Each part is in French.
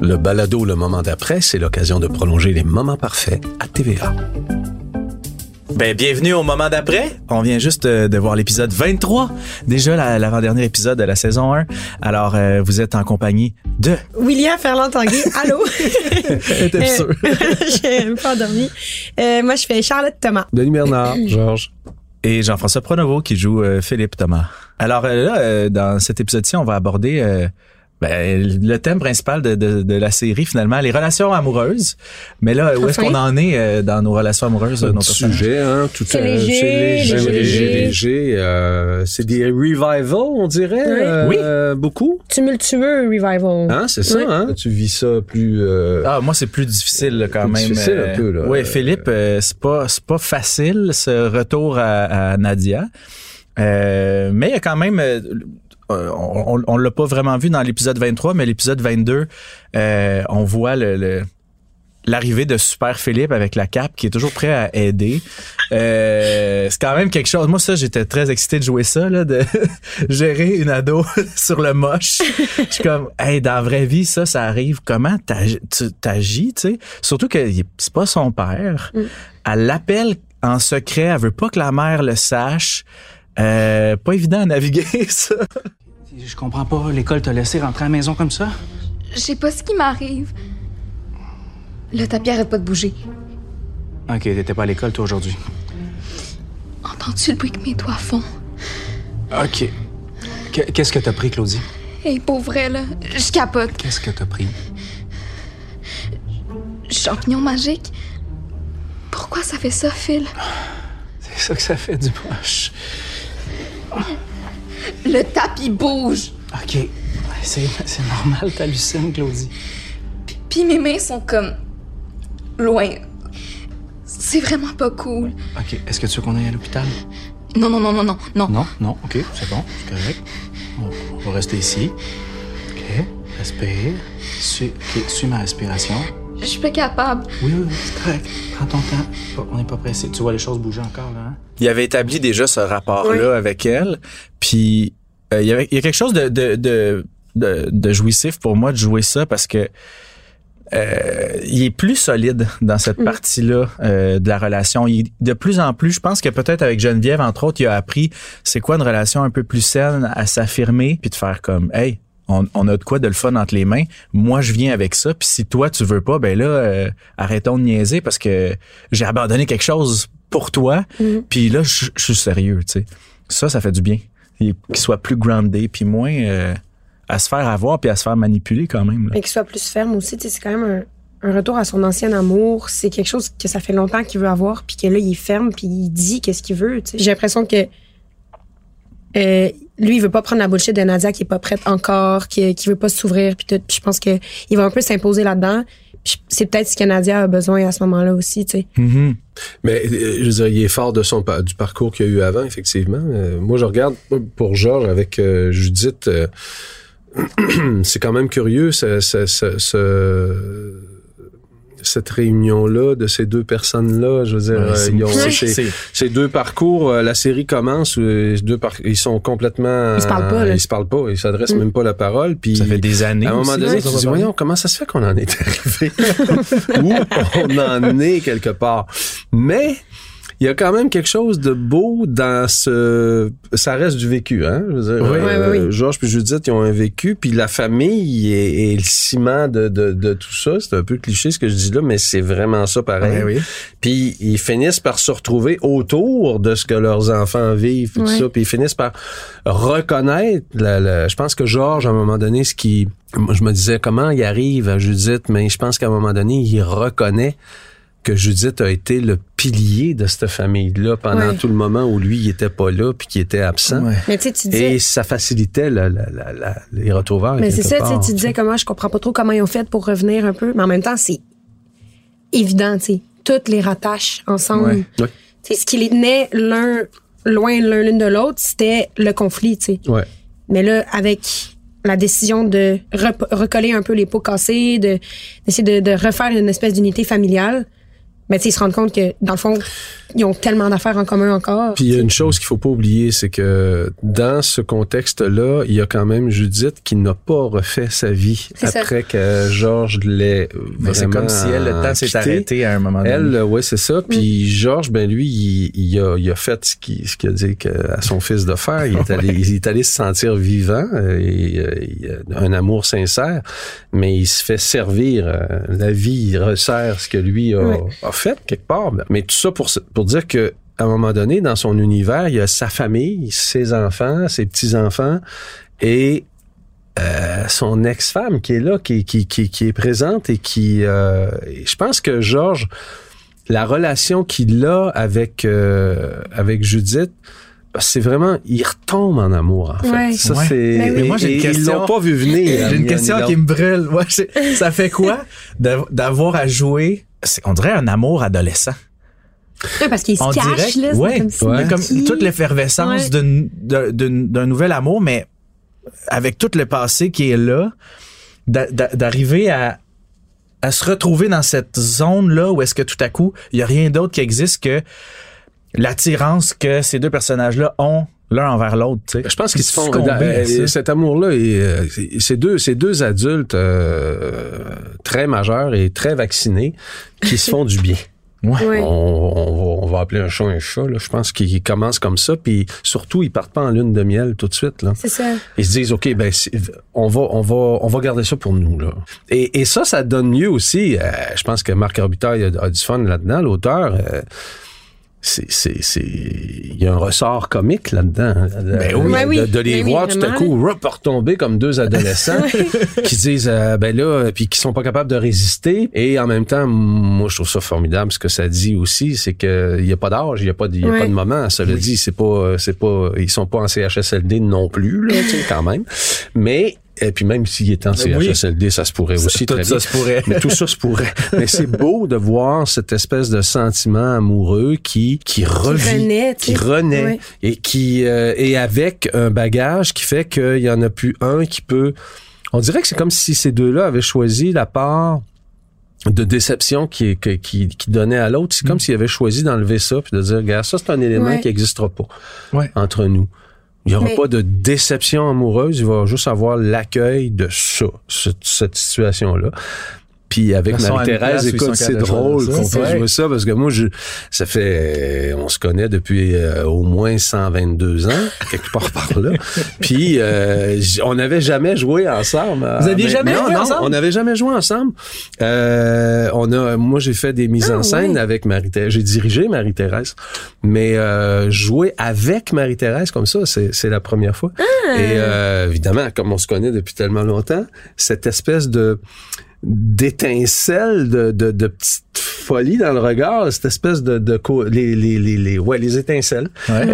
Le balado Le Moment d'après, c'est l'occasion de prolonger les moments parfaits à TVA. Ben, bienvenue au moment d'après. On vient juste euh, de voir l'épisode 23. Déjà la- l'avant-dernier épisode de la saison 1. Alors, euh, vous êtes en compagnie de... William Ferland-Tanguay, allô? T'es sûr? J'ai même pas endormi. Euh, moi, je fais Charlotte Thomas. Denis Bernard, Georges. Et Jean-François Pronovo qui joue euh, Philippe Thomas. Alors euh, là, euh, dans cet épisode-ci, on va aborder euh, ben, le thème principal de, de, de la série, finalement, les relations amoureuses. Mais là, où est-ce qu'on en est euh, dans nos relations amoureuses? Un petit sujet, hein, tout C'est léger, c'est léger, léger, léger, léger. léger, euh, c'est des revivals, on dirait, Oui. euh, Oui. beaucoup. Tumultueux revival. Hein, c'est ça, Oui. hein? Tu vis ça plus. euh, Ah, moi, c'est plus difficile là, quand Plus même. difficile un peu, là. Oui, Philippe, euh, c'est pas c'est pas facile ce retour à, à Nadia, Euh, mais il y a quand même. euh, euh, on, on, on l'a pas vraiment vu dans l'épisode 23, mais l'épisode 22, euh, on voit le, le- l'arrivée de Super Philippe avec la cape qui est toujours prêt à aider. Euh, c'est quand même quelque chose. Moi, ça, j'étais très excité de jouer ça, là, de gérer une ado sur le moche. Je suis comme, hey, dans la vraie vie, ça, ça arrive. Comment t'agis, tu sais? Surtout que c'est pas son père. Elle l'appelle en secret. Elle veut pas que la mère le sache. Euh, pas évident à naviguer, ça. Je comprends pas, l'école t'a laissé rentrer à la maison comme ça? Je sais pas ce qui m'arrive. Le tapis arrête pas de bouger. Ok, t'étais pas à l'école toi aujourd'hui. Entends-tu le bruit que mes doigts font? Ok. Qu- Qu'est-ce que t'as pris, Claudie? Hé, pour vrai, là, je capote. Qu'est-ce que t'as pris? Champignon magique? Pourquoi ça fait ça, Phil? C'est ça que ça fait du moche. Le tapis bouge. Ok. C'est c'est normal, t'hallucines, Claudie. Puis mes mains sont comme. loin. C'est vraiment pas cool. Ok, est-ce que tu veux qu'on aille à l'hôpital? Non, non, non, non, non, non. Non, non, ok, c'est bon, c'est correct. On, on va rester ici. Ok, respire. Suis, ok, suis ma respiration. Je suis pas capable. Oui, oui, oui, c'est correct. Prends ton temps. On n'est pas pressé. Tu vois les choses bouger encore, là, hein? il avait établi déjà ce rapport-là Oui. avec elle. Puis euh, il, y avait, il y a quelque chose de, de, de, de, de jouissif pour moi de jouer ça parce que euh, il est plus solide dans cette partie-là euh, de la relation. Il, de plus en plus, je pense que peut-être avec Geneviève, entre autres, il a appris c'est quoi une relation un peu plus saine à s'affirmer puis de faire comme Hey, on, on a de quoi de le fun entre les mains. Moi, je viens avec ça. Puis si toi, tu veux pas, ben là, euh, arrêtons de niaiser parce que j'ai abandonné quelque chose pour toi. Puis là, je je suis sérieux, tu sais. Ça, ça fait du bien. Et Qu'il soit plus groundé, puis moins euh, à se faire avoir, puis à se faire manipuler quand même. là. Et qu'il soit plus ferme aussi. tu sais, C'est quand même un, un retour à son ancien amour. C'est quelque chose que ça fait longtemps qu'il veut avoir, puis que là, il est ferme, puis il dit qu'est-ce qu'il veut. tu sais. J'ai l'impression que euh, lui, il veut pas prendre la bullshit de Nadia qui est pas prête encore, qui, qui veut pas s'ouvrir, puis tout. Puis je pense que il va un peu s'imposer là-dedans. C'est peut-être ce que Nadia a besoin à ce moment-là aussi, tu sais. Mhm. Mais euh, je veux dire, il est fort de son du parcours qu'il y a eu avant, effectivement. Euh, moi, je regarde pour Georges avec euh, Judith. euh, c'est quand même curieux ce, ce- ce- ce- cette réunion-là de ces deux personnes-là. Je veux dire, Ouais, euh, c'est- ils ont ces, ces deux parcours. euh, la série commence, euh, deux par- ils sont complètement. Ils se parlent pas, là. Ils se parlent pas. Ils s'adressent Mm. même pas la parole. Puis Ça fait des années. à un moment aussi, donné, tu dis, voyons, comment ça se fait qu'on en est arrivé? Où on en est quelque part? Mais, il y a quand même quelque chose de beau dans ce... Ça reste du vécu, hein? Je veux dire, Oui. euh, Oui, oui, oui. Georges puis Judith, ils ont un vécu, puis la famille est, est le ciment de, de, de tout ça. C'est un peu cliché ce que je dis là, mais c'est vraiment ça pareil. Ouais, oui. Puis ils finissent par se retrouver autour de ce que leurs enfants vivent, puis tout ça. Puis ils finissent par reconnaître. La, la- je pense que Georges, à un moment donné, ce qui, je me disais comment il arrive à Judith, mais je pense qu'à un moment donné, il reconnaît que Judith a été le pilier de cette famille-là pendant Ouais. tout le moment où lui, il était pas là, puis qu'il était absent. Ouais. Mais tu. Et ça facilitait la- la- la- la- les retrouvailles. Mais c'est ça, tu sais, part, tu disais comment je comprends pas trop comment ils ont fait pour revenir un peu, mais en même temps, c'est évident, tu sais. Toutes les rattachent ensemble. Ouais. Ouais. Tu sais, ce qui les tenait l'un loin l'un l'une de l'autre, c'était le conflit, tu sais. Ouais. Mais là, avec la décision de rep- recoller un peu les pots cassés, de d'essayer de, de refaire une espèce d'unité familiale, Mais tu sais, ils se rendent compte que, dans le fond, ils ont tellement d'affaires en commun encore. Puis il y a une chose qu'il faut pas oublier, c'est que dans ce contexte-là, il y a quand même Judith qui n'a pas refait sa vie C'est ça. après que Georges l'ait Mais c'est vraiment comme si elle, le temps s'est arrêté à un moment donné. Elle, oui, c'est ça. Puis Georges, ben lui, il, il a, il a fait ce qu'il ce qu'il a dit que- à son fils de faire. Il est allé, il est allé se sentir vivant, euh, et, euh, il a un amour sincère, mais il se fait servir. euh, La vie, il resserre ce que lui a, Ouais. a fait quelque part. Mais tout ça pour, pour dire que à un moment donné, dans son univers, il y a sa famille, ses enfants, ses petits-enfants et euh, son ex-femme qui est là, qui, qui, qui, qui est présente et qui... euh, et je pense que Georges, la relation qu'il a avec, euh, avec Judith, c'est vraiment... Il retombe en amour, en fait. Ouais. Ça, Ouais. c'est... Ben oui. Mais moi, j'ai une question. Ils l'ont pas vu venir. J'ai une question qui me brûle. Ouais, ça fait quoi d'av- d'avoir à jouer? C'est- On dirait un amour adolescent. Ouais, parce qu'ils se direct, là. ouais. comme Ouais. Comme toute l'effervescence Ouais. d'un nouvel amour, mais avec tout le passé qui est là, d'a- d'a- d'arriver à, à se retrouver dans cette zone-là où est-ce que tout à coup, il y a rien d'autre qui existe que l'attirance que ces deux personnages-là ont l'un envers l'autre. tu sais. Je pense qu'ils se font euh, cet amour-là et euh, c'est- c'est deux ces deux adultes euh, très majeurs et très vaccinés qui se font du bien. Ouais. On, on va, on va appeler un chat un chat. Là. Je pense qu'ils commencent comme ça, puis surtout ils partent pas en lune de miel tout de suite. Là. C'est ça. Ils se disent ok ben on va on va on va garder ça pour nous là. Et, et ça ça donne mieux aussi. euh, je pense que Marc Robitaille a, a du fun là-dedans. L'auteur. Euh, c'est, c'est, c'est, il y a un ressort comique là-dedans. hein, de- Ben oui. de, oui. de les Ben oui, voir tout à coup retomber comme deux adolescents qui disent, euh, ben là, puis qui sont pas capables de résister. Et en même temps, moi, je trouve ça formidable. Ce que ça dit aussi, c'est que il y a pas d'âge, il y a pas de, il y a pas de moment. Ça le dit, c'est pas, c'est pas, ils sont pas en CHSLD non plus, là, tu sais, quand même. Mais, et puis même s'il était en Oui. CHSLD, ça se pourrait aussi tout très ça bien. se pourrait. Mais tout ça se pourrait. Mais c'est beau de voir cette espèce de sentiment amoureux qui qui revit, renaît, tu qui renaît et qui euh, et avec un bagage qui fait qu'il y en a plus un qui peut. On dirait que c'est comme si ces deux-là avaient choisi la part de déception qui, qui, qui, qui donnait à l'autre. C'est comme s'ils avaient choisi d'enlever ça puis de dire, regarde, ça c'est un élément Ouais. qui n'existera pas Ouais. entre nous. Il n'y aura Mais- pas de déception amoureuse, il va juste avoir l'accueil de ça, cette, cette situation-là. Puis avec Marie-Thérèse, écoute, c'est drôle qu'on Ouais. jouer ça parce que moi, je, ça fait, euh, on se connaît depuis euh, au moins 122 ans, quelque part par là. Puis euh, on n'avait jamais joué ensemble. Vous aviez jamais non, joué non, ensemble? On n'avait jamais joué ensemble. Euh, on a, moi, j'ai fait des mises Ah, en scène avec Marie-Thérèse. J'ai dirigé Marie-Thérèse, mais euh, jouer avec Marie-Thérèse comme ça, c'est c'est la première fois. Ah. Et euh, évidemment, comme on se connaît depuis tellement longtemps, cette espèce de d'étincelle de, de, de petite folie dans le regard, cette espèce de, de co- les, les, les, les, ouais, les étincelles, Ouais.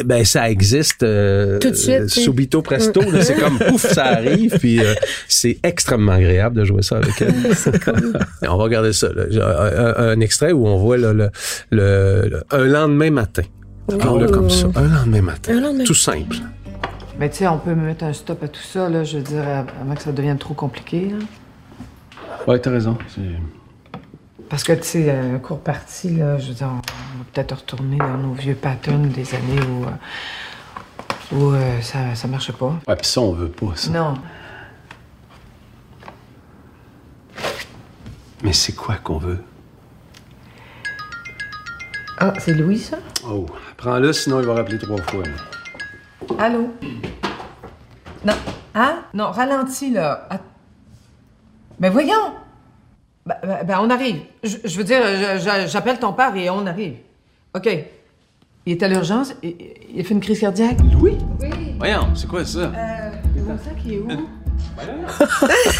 euh, ben ça existe euh, Tout de suite, subito presto. là, c'est comme pouf, ça arrive, puis euh, c'est extrêmement agréable de jouer ça avec elle. Et on va regarder ça. là. Un, extrait où on voit là, le, le, le- un lendemain matin. Appelons-le comme ça. Un lendemain matin. Un lendemain. Tout simple. Mais tu sais, on peut mettre un stop à tout ça, là, je veux dire, avant que ça devienne trop compliqué. là. Ouais, t'as raison. Parce que, tu sais, un court parti, là, je veux dire, on, va peut-être retourner dans nos vieux patterns des années où, euh, où euh, ça, ça marchait pas. Ouais, pis ça, on veut pas, ça. Non. Mais c'est quoi qu'on veut? Ah, c'est Louis, ça? Oh, prends-le, sinon il va rappeler trois fois. Allô? Non. Hein? Non, ralentis, là. Att- Mais voyons! Ben, ben- ben, on arrive. Je, je veux dire, j'appelle ton père et on arrive. OK. Il est à l'urgence. Il, il a fait une crise cardiaque. Louis? Voyons, c'est quoi ça? Le bon sac, est où?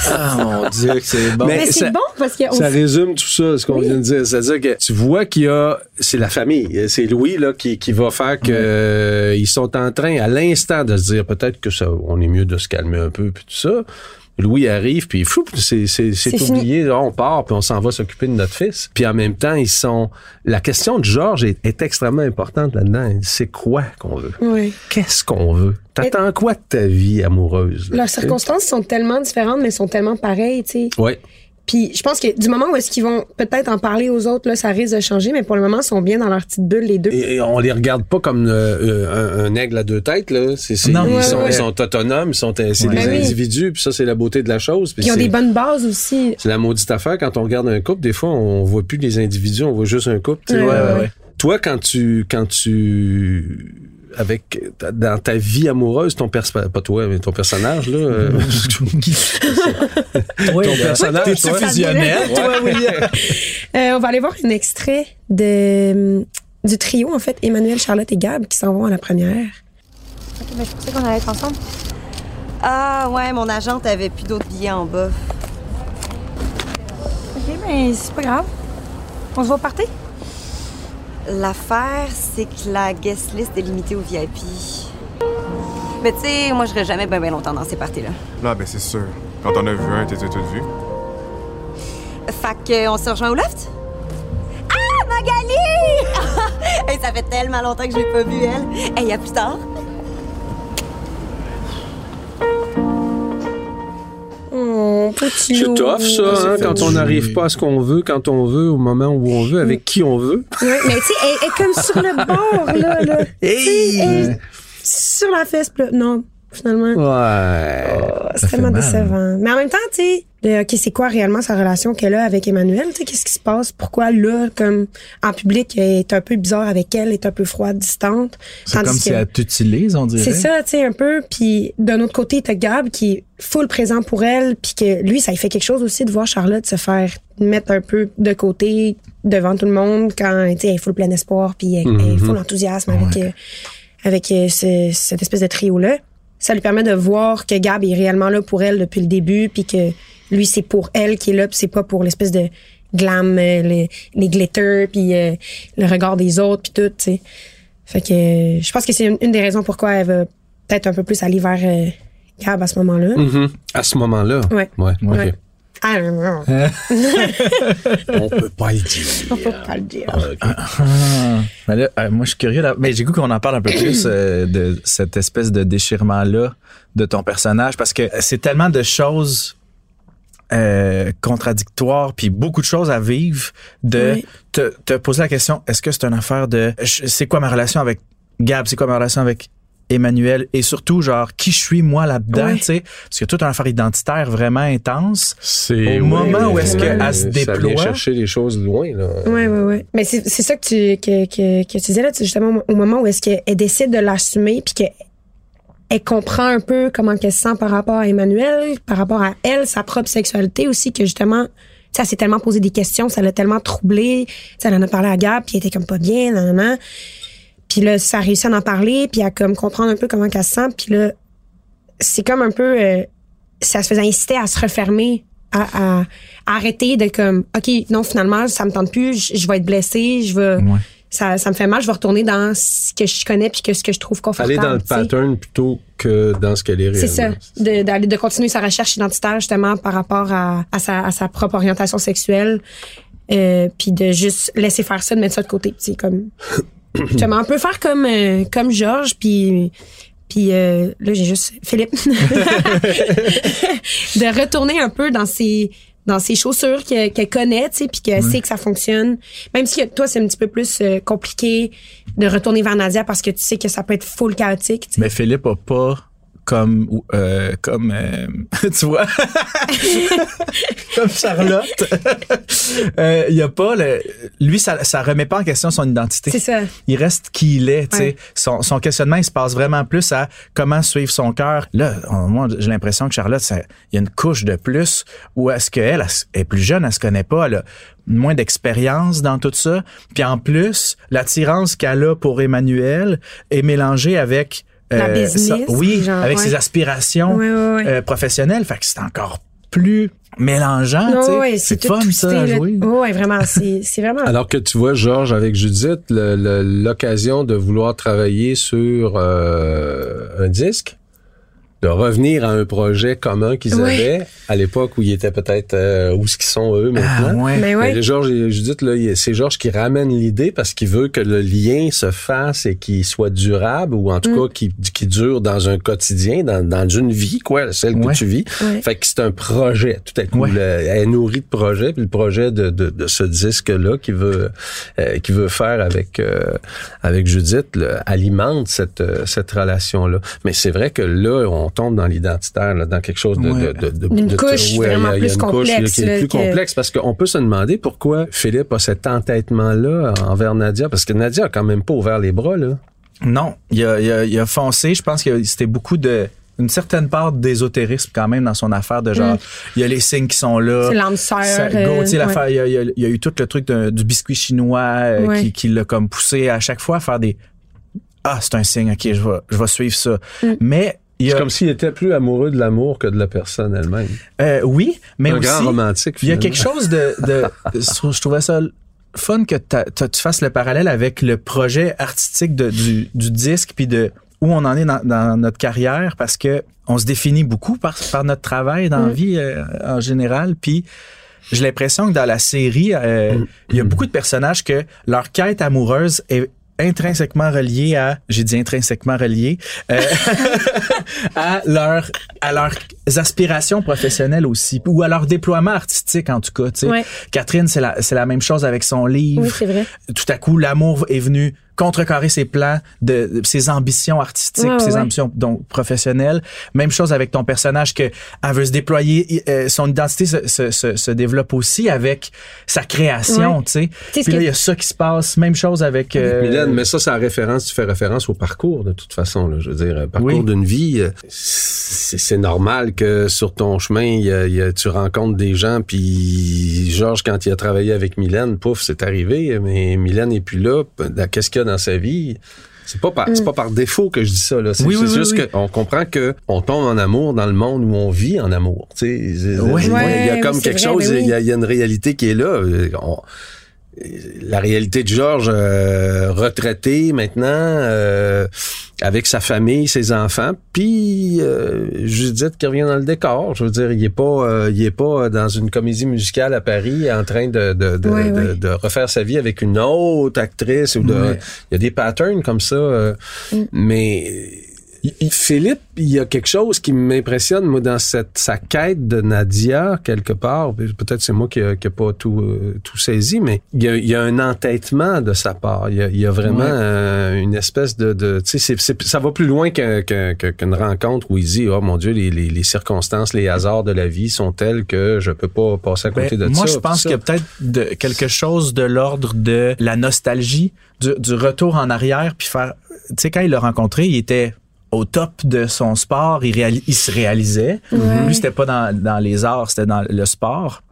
Ah mon Dieu, que c'est bon. Mais c'est bon parce que. Ça résume tout ça, ce qu'on vient de dire. C'est-à-dire que tu vois qu'il y a, c'est la famille, c'est Louis là qui, qui va faire que euh, ils sont en train à l'instant de se dire peut-être que ça, on est mieux de se calmer un peu puis tout ça. Louis arrive puis fou, c'est oublié. Là, on part puis on s'en va s'occuper de notre fils. Puis en même temps, ils sont. La question de Georges est, est extrêmement importante là-dedans. C'est quoi qu'on veut? Ouais. Qu'est-ce qu'on veut? T'attends quoi de ta vie amoureuse là, Leurs circonstances sont tellement différentes, mais sont tellement pareilles, tu sais. Ouais. Puis je pense que du moment où est-ce qu'ils vont peut-être en parler aux autres, là, ça risque de changer, mais pour le moment, ils sont bien dans leur petite bulle, les deux. Et, et on les regarde pas comme euh, un, un aigle à deux têtes là. C'est, c'est- Non. ils, Ouais, sont, ouais. ils sont autonomes, ils sont c'est Ouais. des Ben oui. individus, puis ça c'est la beauté de la chose. Puis ils ont c'est, des bonnes bases aussi. c'est la maudite affaire quand on regarde un couple. Des fois, on voit plus les individus, on voit juste un couple. tu sais. Ouais, Ouais, ouais, ouais, ouais. Toi, quand tu quand tu avec dans ta vie amoureuse, ton pers pas toi, mais ton personnage là. euh, Oui, Ton personnage, toi? fusionnel, toi, William? Euh, on va aller voir un extrait de, du trio, en fait, Emmanuel, Charlotte et Gab, qui s'en vont à la première. Ok, ben, je pensais qu'on allait être ensemble. Ah ouais, mon agente avait plus d'autres billets en bas. Ok, mais c'est pas grave. On se voit partir? L'affaire, c'est que la guest list est limitée au VIP. Mais tu sais, moi, je serais jamais bien ben longtemps dans ces parties-là. Là, ben c'est sûr. Quand on a vu un, t'étais toute vue. Fait que, on se rejoint au loft? Ah, Magali! hey, ça fait tellement longtemps que je l'ai pas vue, elle. Hey, à plus tard. C'est tough ça, hein, quand on n'arrive pas à ce qu'on veut, quand on veut, au moment où on veut, avec qui on veut. Ouais, mais tu sais, elle, elle est comme sur le bord, là. là. Tu sais, elle est sur la fesse, non, finalement. Ouais. Oh, c'est tellement mal. décevant. Mais en même temps, tu sais, de, OK, c'est quoi réellement sa relation qu'elle a avec Emmanuel? Tu sais, qu'est-ce qui se passe? Pourquoi là, comme en public, elle est un peu bizarre avec elle, elle est un peu froide, distante? C'est comme si elle t'utilise, on dirait. C'est ça, tu sais, un peu. Puis d'un autre côté, t'as Gab qui est full présent pour elle, puis que lui, ça lui fait quelque chose aussi de voir Charlotte se faire mettre un peu de côté devant tout le monde quand, tu sais, elle est full plein espoir, puis elle, elle est full enthousiasme avec, euh, avec euh, ce- cette espèce de trio-là. Ça lui permet de voir que Gab est réellement là pour elle depuis le début, puis que lui, c'est pour elle qui est là, puis c'est pas pour l'espèce de glam, euh, les, les glitters, puis euh, le regard des autres, puis tout, tu sais. Fait que euh, je pense que c'est une, une des raisons pourquoi elle va peut-être un peu plus aller vers euh, Gab à ce moment-là. Mhm. À ce moment-là? Ouais. Ouais. ok. Ouais. Ah, non, non, On peut pas le dire. on peut pas le dire. Ah. Mais là, euh, moi, je suis curieux. là. Mais j'ai goût qu'on en parle un peu plus euh, de cette espèce de déchirement-là de ton personnage parce que c'est tellement de choses euh, contradictoires puis beaucoup de choses à vivre de Oui. te, te poser la question est-ce que c'est une affaire de c'est quoi ma relation avec Gab? C'est quoi ma relation avec Emmanuel? Et surtout genre qui je suis moi là-dedans tu sais? Parce qu'il y a tout une affaire identitaire vraiment intense C'est Au moment où est-ce qu'elle se Ça vient déploie. chercher les choses loin là. Ouais, ouais, ouais. Mais c'est c'est ça que tu, que, que, que tu disais là, justement au moment où est-ce qu'elle décide de l'assumer puis qu'elle elle comprend un peu comment qu'elle se sent par rapport à Emmanuel, par rapport à elle, sa propre sexualité aussi, que justement, elle s'est tellement posé des questions, ça l'a tellement troublée. Elle en a parlé à Gab, puis elle était comme pas bien, nan, nan, nan. Puis là, ça a réussi à en parler, puis à comme comprendre un peu comment qu'elle se sent, puis là, c'est comme un peu, euh, ça se faisait inciter à se refermer, à, à- à arrêter de comme, ok, non, finalement, ça me tente plus, je, je vais être blessée, je vais, Ouais. Ça, ça me fait mal, je vais retourner dans ce que je connais puis que ce que je trouve confortable. Aller dans le pattern plutôt que dans ce qu'elle est réellement. C'est ça, de, d'aller de continuer sa recherche identitaire justement par rapport à, à, sa, à sa propre orientation sexuelle, euh, puis de juste laisser faire ça, de mettre ça de côté. C'est comme justement, on peut faire comme euh, comme Georges, puis puis euh, là j'ai juste Philippe de retourner un peu dans ses dans ses chaussures que- qu'elle connaît, tu sais, puis qu'elle sait que ça fonctionne. Même si toi c'est un petit peu plus euh, compliqué de retourner vers Nadia parce que tu sais que ça peut être full chaotique. Mais Philippe a pas comme ou- euh, comme euh, tu vois? Comme Charlotte. Euh, il y a pas le lui ça ça remet pas en question son identité. C'est ça. il reste qui il est tu sais. Ouais. son, son questionnement il se passe vraiment plus à comment suivre son cœur. Là on- moi j'ai l'impression que Charlotte ça- il y a une couche de plus où est-ce qu'elle elle, elle est plus jeune elle se connaît pas elle a moins d'expérience dans tout ça. Puis en plus l'attirance qu'elle a pour Emmanuel est mélangée avec euh, La business, ça- oui, genre, avec ouais. ses aspirations Ouais, ouais, ouais. euh, professionnelles. Fait que c'est encore plus mélangeant. Non, tu sais. ouais, c'est fun, twisté, ça, à là. jouer. Oh, ouais, vraiment, c'est c'est vraiment. Alors que tu vois Georges avec Judith, l'occasion de vouloir travailler sur euh, un disque, de revenir à un projet commun qu'ils avaient à l'époque où ils étaient peut-être euh, où ce qu'ils sont eux Ah, maintenant. ouais. Mais ouais. Mais Georges et Judith, là, c'est Georges qui ramène l'idée parce qu'il veut que le lien se fasse et qu'il soit durable ou en tout Mm. cas qui, qui dure dans un quotidien, dans, dans une vie, quoi, celle Ouais. que tu vis. Ouais. Fait que c'est un projet, tout à coup. Ouais. le- elle est nourrie de projets, puis le projet de, de, de ce disque-là qu'il veut, euh, qu'il veut faire avec, euh, avec Judith là, alimente cette, euh, cette relation-là. Mais c'est vrai que là, on tombe dans l'identitaire, là, dans quelque chose de... Ouais. de, de, de- Une de- couche ouais, vraiment y a plus une couche là, complexe, qui est là, plus que- complexe parce qu'on peut se demander pourquoi Philippe a cet entêtement-là envers Nadia, parce que Nadia a quand même pas ouvert les bras, là. Non, il a, il a, il a foncé. Je pense que c'était beaucoup de une certaine part d'ésotérisme quand même dans son affaire de genre il y a les signes qui sont là Mm. C'est l'âme sœur, Ça- euh, ouais. il y, a, il y a- il y a eu tout le truc d'un- du biscuit chinois euh, Ouais. qui, qui l'a comme poussé à chaque fois à faire des ah c'est un signe ok je vais je vais suivre ça Mm. mais C'est a comme s'il était plus amoureux de l'amour que de la personne elle-même. euh, oui mais un aussi grand romantique, il y a quelque chose de, de je trouvais ça fun que tu fasses le parallèle avec le projet artistique de- du, du disque puis de où on en est dans, dans notre carrière parce que on se définit beaucoup par, par notre travail dans la vie euh, en général. Puis j'ai l'impression que dans la série euh, il y a beaucoup de personnages que leur quête amoureuse est intrinsèquement reliée à j'ai dit intrinsèquement reliée euh, à leur à leurs aspirations professionnelles aussi ou à leur déploiement artistique en tout cas tu sais Ouais. Catherine c'est la c'est la même chose avec son livre Oui, c'est vrai. tout à coup l'amour est venu contrecarrer ses plans de, de ses ambitions artistiques Ouais, ses ouais. ambitions donc professionnelles même chose avec ton personnage que elle veut se déployer euh, son identité se, se, se, se développe aussi avec sa création Ouais. tu sais puis là que- il y a ça qui se passe même chose avec euh, Mylène, mais ça, c'est la référence, tu fais référence au parcours, de toute façon, là, je veux dire, euh, parcours Oui. d'une vie, euh, c'est c'est normal que sur ton chemin, il y a- il y a- tu rencontres des gens, puis Georges, quand il a travaillé avec Mylène, pouf, c'est arrivé, mais Mylène n'est plus là, Ben, qu'est-ce qu'il y a dans sa vie? C'est pas par, c'est pas par défaut que je dis ça, là. C'est Oui, c'est oui, oui, juste oui. qu'on comprend que on tombe en amour dans le monde où on vit en amour, tu sais. Il y a comme quelque vrai, chose, ben oui. il y, a, il y a une réalité qui est là. Euh, on- la réalité de Georges euh, retraité maintenant euh, avec sa famille, ses enfants, puis euh, Judith qui revient dans le décor. Je veux dire, il est pas, euh, il est pas dans une comédie musicale à Paris en train de de, de, de- refaire sa vie avec une autre actrice ou de. Il y a des patterns comme ça, euh, mais. Il- il- Philippe, il y a quelque chose qui m'impressionne, moi, dans cette, sa quête de Nadia, quelque part. Peut-être c'est moi qui n'ai pas tout, euh, tout saisi, mais il y, a, il y a un entêtement de sa part. Il y a, il y a vraiment Ouais. euh, une espèce de... de tu sais, ça va plus loin qu'un- qu'un- qu'un- qu'une rencontre où il dit, oh mon Dieu, les, les, les circonstances, les hasards de la vie sont tels que je peux pas passer à Ben, côté de moi, ça. je pense qu'il y a peut-être quelque chose de l'ordre de la nostalgie, du, du retour en arrière, puis faire. Tu sais, quand il l'a rencontré, il était au top de son sport, il, il se réalisait. Lui, c'était pas dans, dans les arts, c'était dans le sport.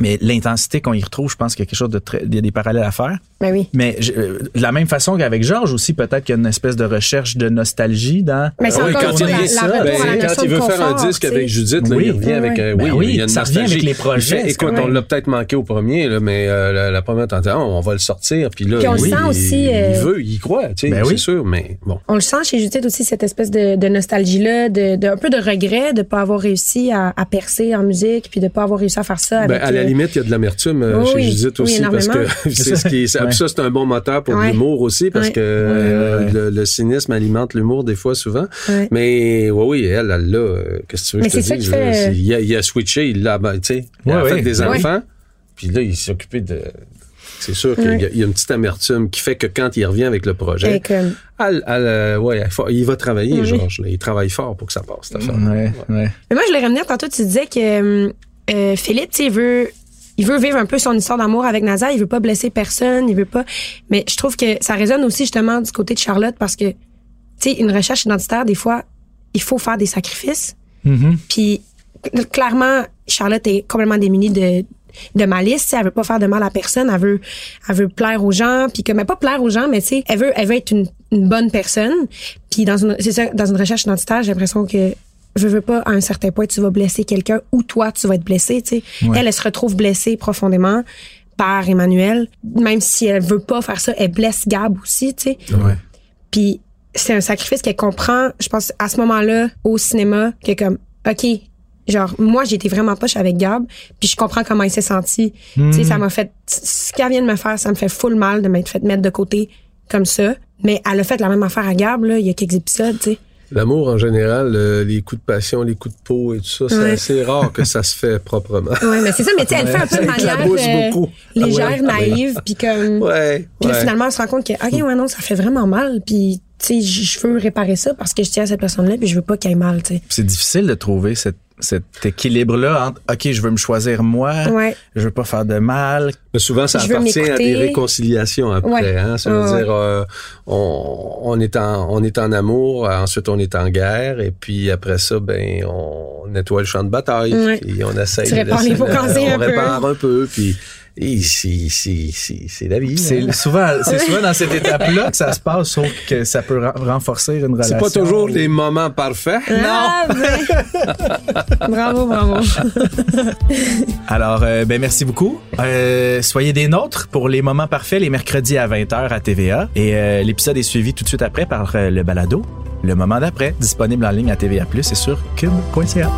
Mais l'intensité qu'on y retrouve, je pense qu'il y a quelque chose de très, il y a des parallèles à faire. Ben oui. Mais je- euh, de la même façon qu'avec Georges aussi, peut-être qu'il y a une espèce de recherche de nostalgie dans. Mais c'est Ah oui, encore quand il la, la ça, ben, la quand notion il de veut faire un disque avec Judith, là, Oui. il revient avec euh, Ben oui, oui, il y a une ça revient avec nostalgie. les projets, fait- écoute, on l'a peut-être manqué au premier, là, mais euh, la, la première tentation, on va le sortir, puis là, Puis on le oui, sent il, aussi, il euh, veut, il croit, tu sais, Ben c'est sûr, mais bon. On le sent chez Judith aussi, cette espèce de, de nostalgie-là, de, de, un peu de regret de pas avoir réussi à, à percer en musique, puis de pas avoir réussi à faire ça Ben, avec... limite, il y a de l'amertume euh, Oui, chez oui. Judith Oui, aussi, parce que c'est ce qui est, ça, Ouais. ça, c'est un bon moteur pour Ouais. l'humour aussi, parce Ouais. que euh, Ouais, ouais. Le, le cynisme alimente l'humour des fois, souvent. Ouais. Mais oui, oui, elle, elle l'a. euh, Qu'est-ce que tu veux que je te dise? fait, Il a, il a switché, il l'a, ben, tu sais, il a Ouais, fait des Ouais. enfants, puis là, il s'est occupé de... C'est sûr qu'il y, a- il y a une petite amertume qui fait que quand il revient avec le projet, avec, euh, elle- elle, euh, ouais, il faut- il va travailler, Oui. Georges. Il travaille fort pour que ça passe, cette affaire. Ouais, ouais. Mais moi, je voulais revenir tantôt, tu disais que euh, Philippe, tu veut, il veut vivre un peu son histoire d'amour avec Nadia, il veut pas blesser personne, il veut pas. Mais je trouve que ça résonne aussi justement du côté de Charlotte parce que, tu sais, une recherche identitaire, des fois, il faut faire des sacrifices. Mhm. Puis clairement, Charlotte est complètement démunie de de malice, elle veut pas faire de mal à personne, elle veut elle veut plaire aux gens, puis que mais pas plaire aux gens, mais tu sais, elle veut elle veut être une, une bonne personne. Puis dans une c'est ça dans une recherche identitaire, j'ai l'impression que je veux pas à un certain point tu vas blesser quelqu'un ou toi tu vas être blessé, tu sais. Elle elle se retrouve blessée profondément par Emmanuel, même si elle veut pas faire ça, elle blesse Gab aussi, tu sais. Ouais. Puis c'est un sacrifice qu'elle comprend, je pense, à ce moment-là, au cinéma, que comme, OK, genre, moi, j'étais vraiment poche avec Gab, puis je comprends comment il s'est senti. Tu sais, ça m'a fait, ce qu'elle vient de me faire, ça me fait full mal de m'être fait mettre de côté comme ça. Mais elle a fait la même affaire à Gab, là, il y a quelques épisodes, tu sais. L'amour, en général, euh, les coups de passion, les coups de peau et tout ça, c'est Ouais. assez rare que ça se fait proprement. Ouais, mais c'est ça, mais tu sais, elle fait un peu de manière euh, beaucoup. légère, Ah ouais, naïve, puis comme... Ouais, Puis finalement, on se rend compte que, OK, ouais, non, ça fait vraiment mal. Puis, tu sais, je veux réparer ça parce que je tiens à cette personne-là, puis je veux pas qu'elle ait mal, tu sais. C'est difficile de trouver cette, cet équilibre-là entre OK, je veux me choisir moi, Ouais. je veux pas faire de mal. Mais souvent, ça Je appartient à des réconciliations après. Ouais. Hein? Ça veut Ouais, dire, euh, on, on, est en, on est en amour, euh, ensuite on est en guerre, et puis après ça, ben, on nettoie le champ de bataille, Ouais. et on essaye Tu de les on un peu. répare un peu, puis et c'est, c'est, c'est, c'est la vie. C'est hein. souvent, c'est souvent dans cette étape-là que ça se passe, sauf que ça peut ren- renforcer une relation. C'est pas toujours les moments parfaits. Ah, ben. bravo, bravo. Alors, euh, ben merci beaucoup. Euh, soyez des nôtres pour les moments parfaits les mercredis à 20h à TVA. Et euh, l'épisode est suivi tout de suite après par euh, le balado, le moment d'après, disponible en ligne à TVA+, et sur cube.ca.